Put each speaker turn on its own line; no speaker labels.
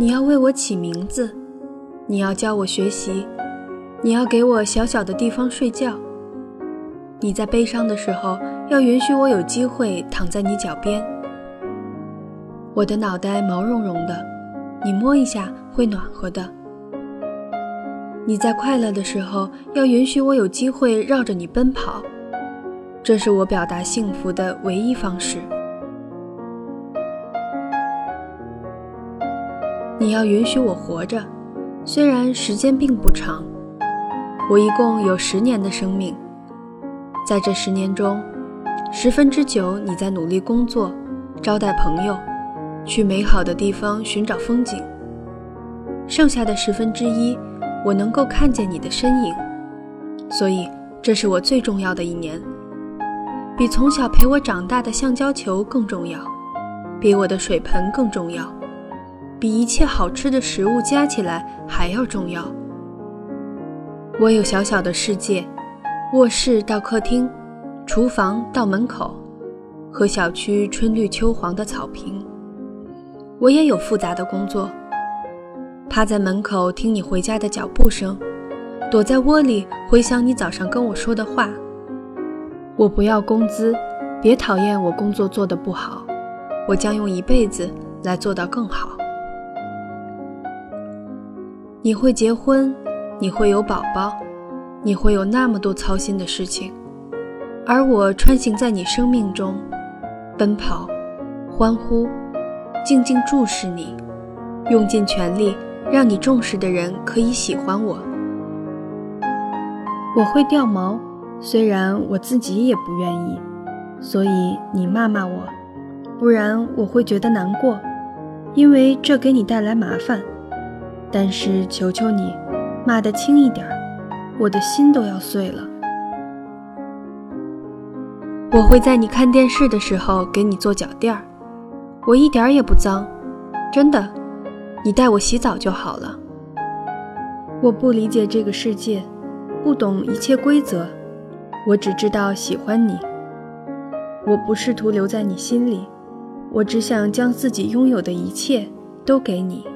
你要为我起名字，你要教我学习，你要给我小小的地方睡觉。你在悲伤的时候，要允许我有机会躺在你脚边。我的脑袋毛茸茸的，你摸一下会暖和的。你在快乐的时候，要允许我有机会绕着你奔跑，这是我表达幸福的唯一方式。你要允许我活着，虽然时间并不长，我一共有十年的生命，在这十年中，十分之九你在努力工作，招待朋友，去美好的地方寻找风景，剩下的十分之一。我能够看见你的身影，所以这是我最重要的一年，比从小陪我长大的橡胶球更重要，比我的水盆更重要，比一切好吃的食物加起来还要重要。我有小小的世界，卧室到客厅，厨房到门口，和小区春绿秋黄的草坪。我也有复杂的工作。趴在门口听你回家的脚步声，躲在窝里回想你早上跟我说的话。我不要工资，别讨厌我工作做得不好，我将用一辈子来做到更好。你会结婚，你会有宝宝，你会有那么多操心的事情，而我穿行在你生命中，奔跑，欢呼，静静注视你，用尽全力。让你重视的人可以喜欢我。我会掉毛，虽然我自己也不愿意，所以你骂骂我，不然我会觉得难过，因为这给你带来麻烦。但是求求你，骂得轻一点，我的心都要碎了。我会在你看电视的时候给你做脚垫儿，我一点也不脏，真的。你带我洗澡就好了。我不理解这个世界，不懂一切规则，我只知道喜欢你。我不试图留在你心里，我只想将自己拥有的一切都给你。